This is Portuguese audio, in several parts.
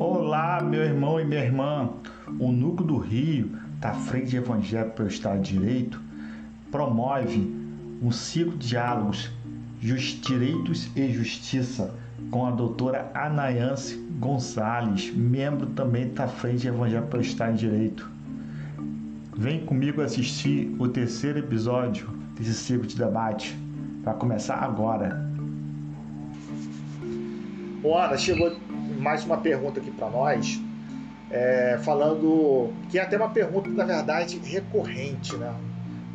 Olá, meu irmão e minha irmã. O Núcleo do Rio, da Frente Evangelho pelo Estado de Direito, promove um ciclo de diálogos Direitos e Justiça com a doutora Anayance Gonçalves, membro também da Frente Evangelho pelo Estado de Direito. Vem comigo assistir o terceiro episódio desse ciclo de debate. Vai começar agora. Bora, chegou mais uma pergunta aqui para nós, é, falando que é até uma pergunta, na verdade, recorrente, né?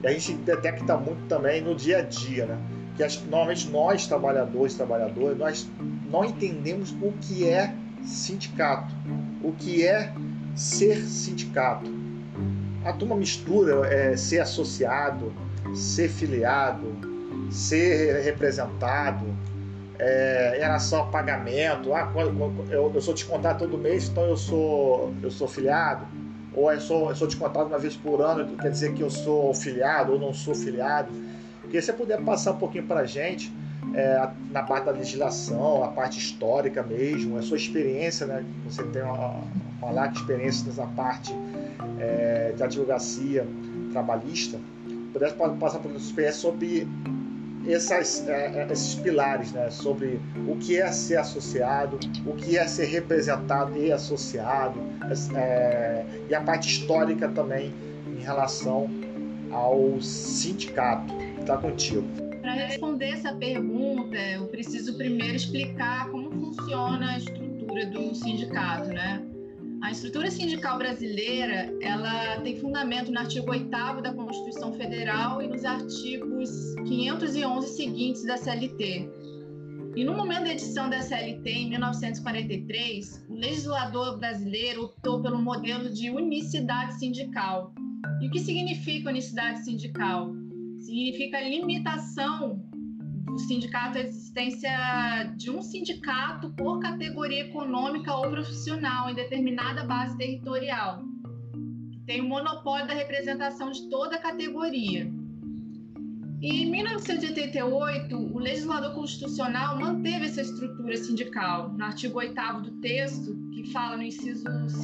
E a gente detecta muito também no dia a dia, né? Que as, normalmente nós, trabalhadores, trabalhadoras, nós não entendemos o que é sindicato, o que é ser sindicato. A turma mistura é, ser associado, ser filiado, ser representado, é, relação ao pagamento, ah, quando, quando eu, eu, sou descontado todo mês, então eu sou, eu sou filiado, ou eu sou, eu sou descontado uma vez por ano, quer dizer que eu sou filiado ou não sou filiado. Queria se você puder passar um pouquinho para a gente é, na parte da legislação, a parte histórica mesmo, a sua experiência, né? Você tem uma, uma larga experiência nessa parte é, de trabalhista. Pudesse passar por sua experiência sobre essas, é, é, esses pilares né, sobre o que é ser associado, o que é ser representado e associado, é, e a parte histórica também em relação ao sindicato. Está contigo. Para responder essa pergunta, eu preciso primeiro explicar como funciona a estrutura do sindicato, né? A estrutura sindical brasileira, ela tem fundamento no artigo 8 da Constituição Federal e nos artigos 511 seguintes da CLT. E no momento da edição da CLT, em 1943, o legislador brasileiro optou pelo modelo de unicidade sindical. E o que significa unicidade sindical? Significa limitação do sindicato, a existência de um sindicato por categoria econômica ou profissional em determinada base territorial. Tem o monopólio da representação de toda a categoria. E em 1988, o legislador constitucional manteve essa estrutura sindical, no artigo 8 do texto, que fala no inciso 2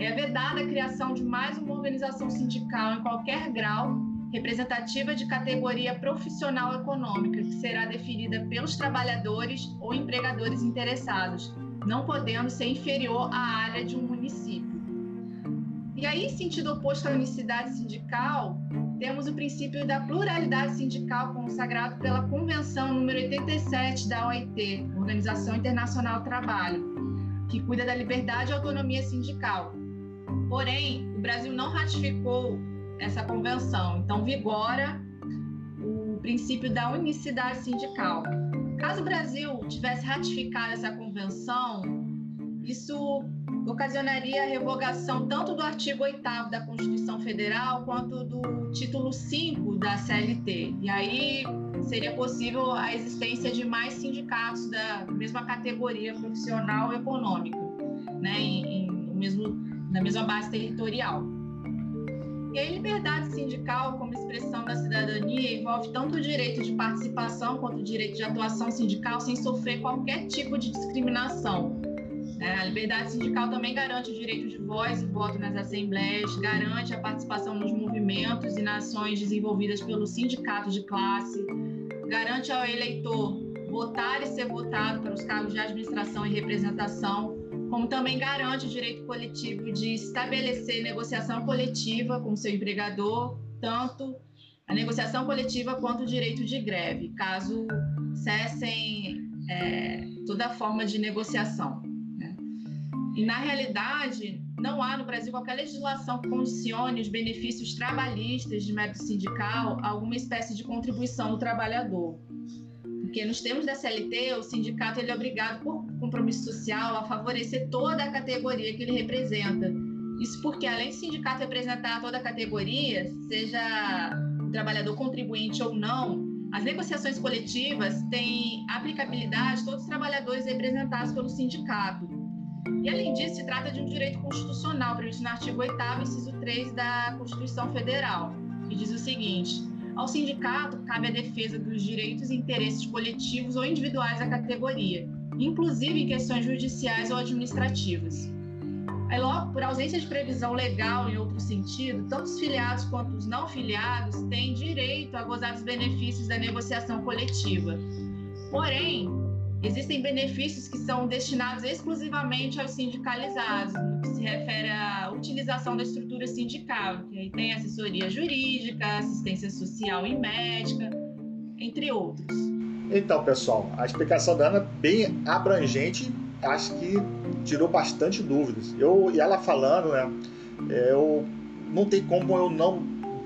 é vedada a criação de mais uma organização sindical em qualquer grau representativa de categoria profissional econômica, que será definida pelos trabalhadores ou empregadores interessados, não podendo ser inferior à área de um município. E aí, em sentido oposto à unicidade sindical, temos o princípio da pluralidade sindical consagrado pela Convenção número 87 da OIT, Organização Internacional do Trabalho, que cuida da liberdade e autonomia sindical. Porém, o Brasil não ratificou essa convenção. Então, vigora o princípio da unicidade sindical. Caso o Brasil tivesse ratificado essa convenção, isso ocasionaria a revogação tanto do artigo 8 da Constituição Federal quanto do título 5 da CLT. E aí seria possível a existência de mais sindicatos da mesma categoria profissional e econômica, né, em, em, mesmo, na mesma base territorial. E a liberdade sindical, como expressão da cidadania, envolve tanto o direito de participação quanto o direito de atuação sindical sem sofrer qualquer tipo de discriminação. É, a liberdade sindical também garante o direito de voz e voto nas assembleias, garante a participação nos movimentos e nações desenvolvidas pelo sindicato de classe, garante ao eleitor votar e ser votado pelos cargos de administração e representação, como também garante o direito coletivo de estabelecer negociação coletiva com seu empregador, tanto a negociação coletiva quanto o direito de greve, caso cessem é, toda forma de negociação. Né? E, na realidade, não há no Brasil qualquer legislação que condicione os benefícios trabalhistas de mérito sindical a alguma espécie de contribuição do trabalhador. Porque nos termos da CLT, o sindicato ele é obrigado por compromisso social a favorecer toda a categoria que ele representa. Isso porque, além do sindicato representar toda a categoria, seja trabalhador contribuinte ou não, as negociações coletivas têm aplicabilidade a todos os trabalhadores representados pelo sindicato. E, além disso, se trata de um direito constitucional previsto no artigo 8, inciso 3 da Constituição Federal, que diz o seguinte: ao sindicato cabe a defesa dos direitos e interesses coletivos ou individuais da categoria, inclusive em questões judiciais ou administrativas. Aí, logo, por ausência de previsão legal em outro sentido, tanto os filiados quanto os não filiados têm direito a gozar dos benefícios da negociação coletiva. Porém, existem benefícios que são destinados exclusivamente aos sindicalizados, no que se refere à utilização da estrutura sindical, que aí tem assessoria jurídica, assistência social e médica, entre outros. Então, pessoal, a explicação da Ana é bem abrangente acho que tirou bastante dúvidas. Eu, e ela falando, né? Eu não tem como eu não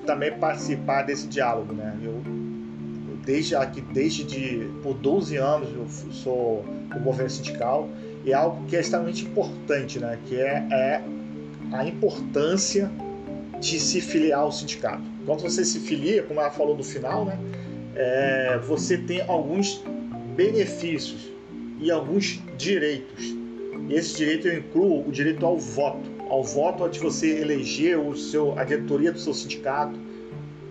também participar desse diálogo, né? Eu, eu desde aqui, desde de, por 12 anos eu sou do movimento sindical e é algo que é extremamente importante, né? Que é, é a importância de se filiar ao sindicato. Quando você se filia, como ela falou no final, né? É, você tem alguns benefícios e alguns direitos. E esse direito eu incluo o direito ao voto, ao voto de você eleger o seu, a diretoria do seu sindicato.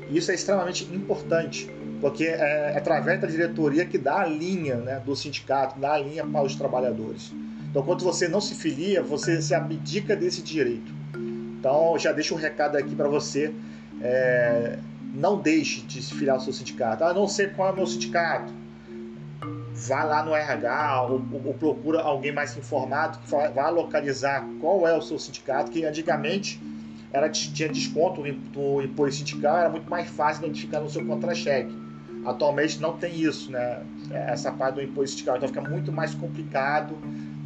Isso é extremamente importante, porque é, é através da diretoria que dá a linha né, do sindicato, dá a linha para os trabalhadores. Então, quando você não se filia, você se abdica desse direito. Então, já deixo um recado aqui para você. É, não deixe de se filiar ao seu sindicato. Ah, não sei qual é o meu sindicato vá lá no RH ou, ou, procura alguém mais informado que vá localizar qual é o seu sindicato, que antigamente era, tinha desconto no imposto sindical, era muito mais fácil identificar no seu contra-cheque. Atualmente não tem isso, né? Essa parte do imposto sindical. Então fica muito mais complicado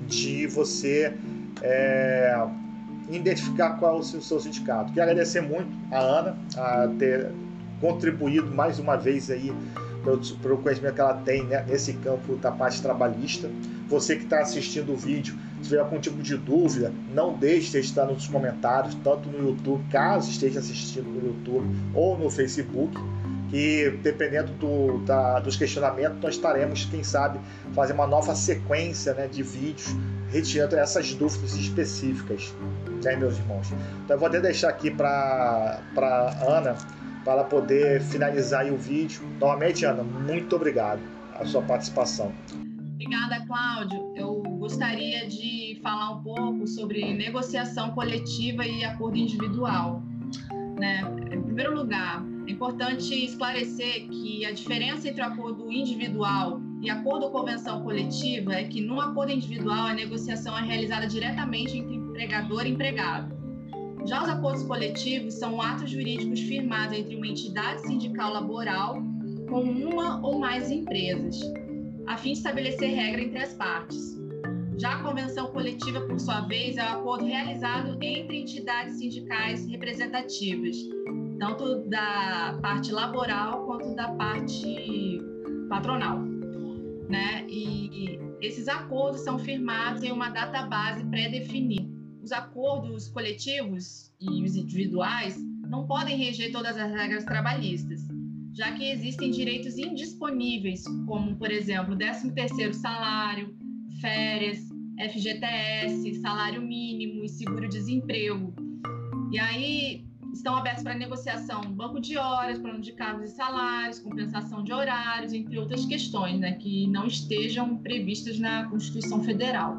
de você é, identificar qual é o seu, sindicato. Quero agradecer muito a Ana a ter contribuído mais uma vez aí pelo, conhecimento que ela tem né, nesse campo da parte trabalhista. Você que está assistindo o vídeo, se tiver algum tipo de dúvida, não deixe de estar nos comentários, tanto no YouTube, caso esteja assistindo no YouTube ou no Facebook, que dependendo do, da, dos questionamentos, nós estaremos, quem sabe, fazer uma nova sequência né, de vídeos retirando essas dúvidas específicas, né, meus irmãos. Então eu vou até deixar aqui para Ana para poder finalizar o vídeo. Novamente, Ana, muito obrigado a sua participação. Obrigada, Cláudio. Eu gostaria de falar um pouco sobre negociação coletiva e acordo individual. Né? Em primeiro lugar, é importante esclarecer que a diferença entre acordo individual e acordo ou convenção coletiva é que no acordo individual a negociação é realizada diretamente entre empregador e empregado. Já os acordos coletivos são atos jurídicos firmados entre uma entidade sindical laboral com uma ou mais empresas, a fim de estabelecer regra entre as partes. Já a convenção coletiva, por sua vez, é um acordo realizado entre entidades sindicais representativas, tanto da parte laboral quanto da parte patronal. Né? E esses acordos são firmados em uma data base pré-definida os acordos coletivos e os individuais não podem reger todas as regras trabalhistas, já que existem direitos indisponíveis, como, por exemplo, 13º salário, férias, FGTS, salário mínimo e seguro-desemprego. E aí estão abertos para negociação banco de horas, plano de cargos e salários, compensação de horários, entre outras questões, né, que não estejam previstas na Constituição Federal.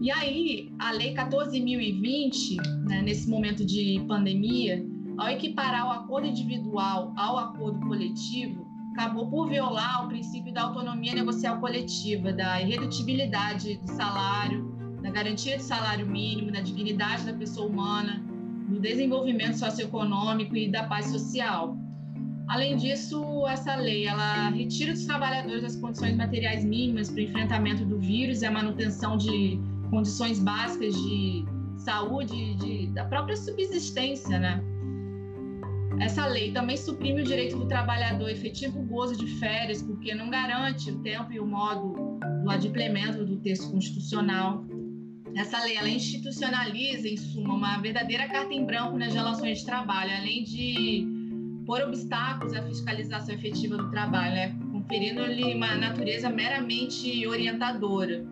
E aí, a Lei 14.020, né, nesse momento de pandemia, ao equiparar o acordo individual ao acordo coletivo, acabou por violar o princípio da autonomia negocial coletiva, da irredutibilidade do salário, da garantia do salário mínimo, da dignidade da pessoa humana, do desenvolvimento socioeconômico e da paz social. Além disso, essa lei ela retira dos trabalhadores as condições materiais mínimas para o enfrentamento do vírus e a manutenção de condições básicas de saúde, de, da própria subsistência, né? Essa lei também suprime o direito do trabalhador efetivo gozo de férias, porque não garante o tempo e o modo do adimplemento do texto constitucional. Essa lei ela institucionaliza, em suma, uma verdadeira carta em branco nas relações de trabalho, além de pôr obstáculos à fiscalização efetiva do trabalho, né? conferindo-lhe uma natureza meramente orientadora.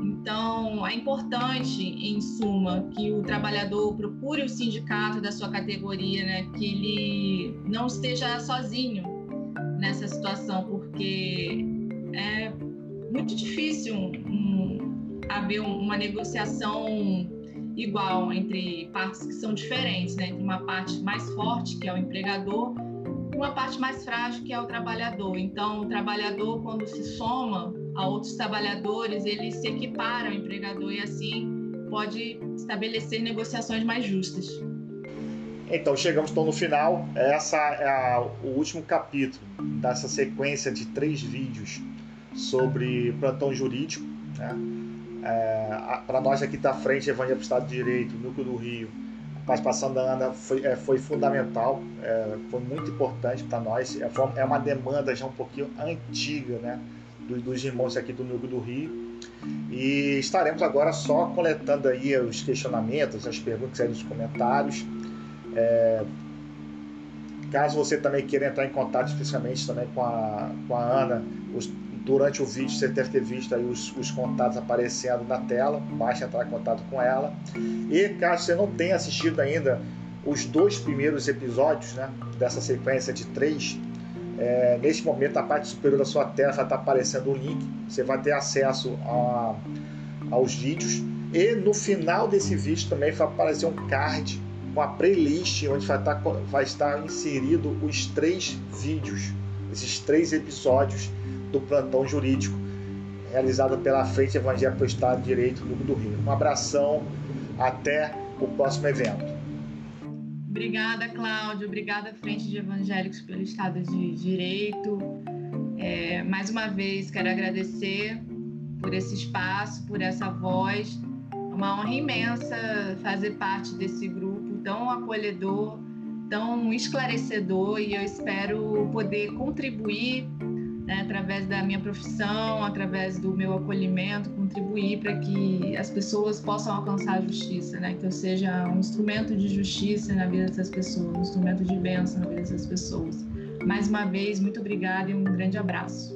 Então, é importante, em suma, que o trabalhador procure o sindicato da sua categoria, né? que ele não esteja sozinho nessa situação, porque é muito difícil um, haver uma negociação igual entre partes que são diferentes, né? Entre uma parte mais forte, que é o empregador, e uma parte mais frágil, que é o trabalhador. Então, o trabalhador, quando se soma a outros trabalhadores, ele se equipara ao empregador e assim pode estabelecer negociações mais justas. Então, chegamos então no final. Essa é a, o último capítulo dessa sequência de três vídeos sobre plantão jurídico. Né? É, Para nós aqui da frente, Evangelho para o Estado de Direito, Núcleo do Rio, a participação da Ana foi, é, foi fundamental, é, foi muito importante para nós. É, é, uma demanda já um pouquinho antiga né? dos, dos irmãos aqui do Núcleo do Rio. E estaremos agora só coletando aí os questionamentos, as perguntas aí nos comentários. É, caso você também queira entrar em contato especialmente também com a, com a Ana, os, durante o vídeo você deve ter visto aí os, os contatos aparecendo na tela, basta entrar em contato com ela. E caso você não tenha assistido ainda os dois primeiros episódios né, dessa sequência de três, é, neste momento na parte superior da sua tela já está aparecendo um link, você vai ter acesso a, aos vídeos. E no final desse vídeo também vai aparecer um card uma playlist onde vai estar, vai estar inserido os três vídeos, esses três episódios do plantão jurídico realizado pela Frente Evangélica do Estado de Direito do Rio. Um abração, até o próximo evento. Obrigada, Cláudio. Obrigada, Frente de Evangélicos pelo Estado de Direito. É, mais uma vez, quero agradecer por esse espaço, por essa voz. É uma honra imensa fazer parte desse grupo tão acolhedor, tão esclarecedor e eu espero poder contribuir né, através da minha profissão, através do meu acolhimento, contribuir para que as pessoas possam alcançar a justiça, né, que eu seja um instrumento de justiça na vida dessas pessoas, um instrumento de bênção na vida dessas pessoas. Mais uma vez, muito obrigada e um grande abraço.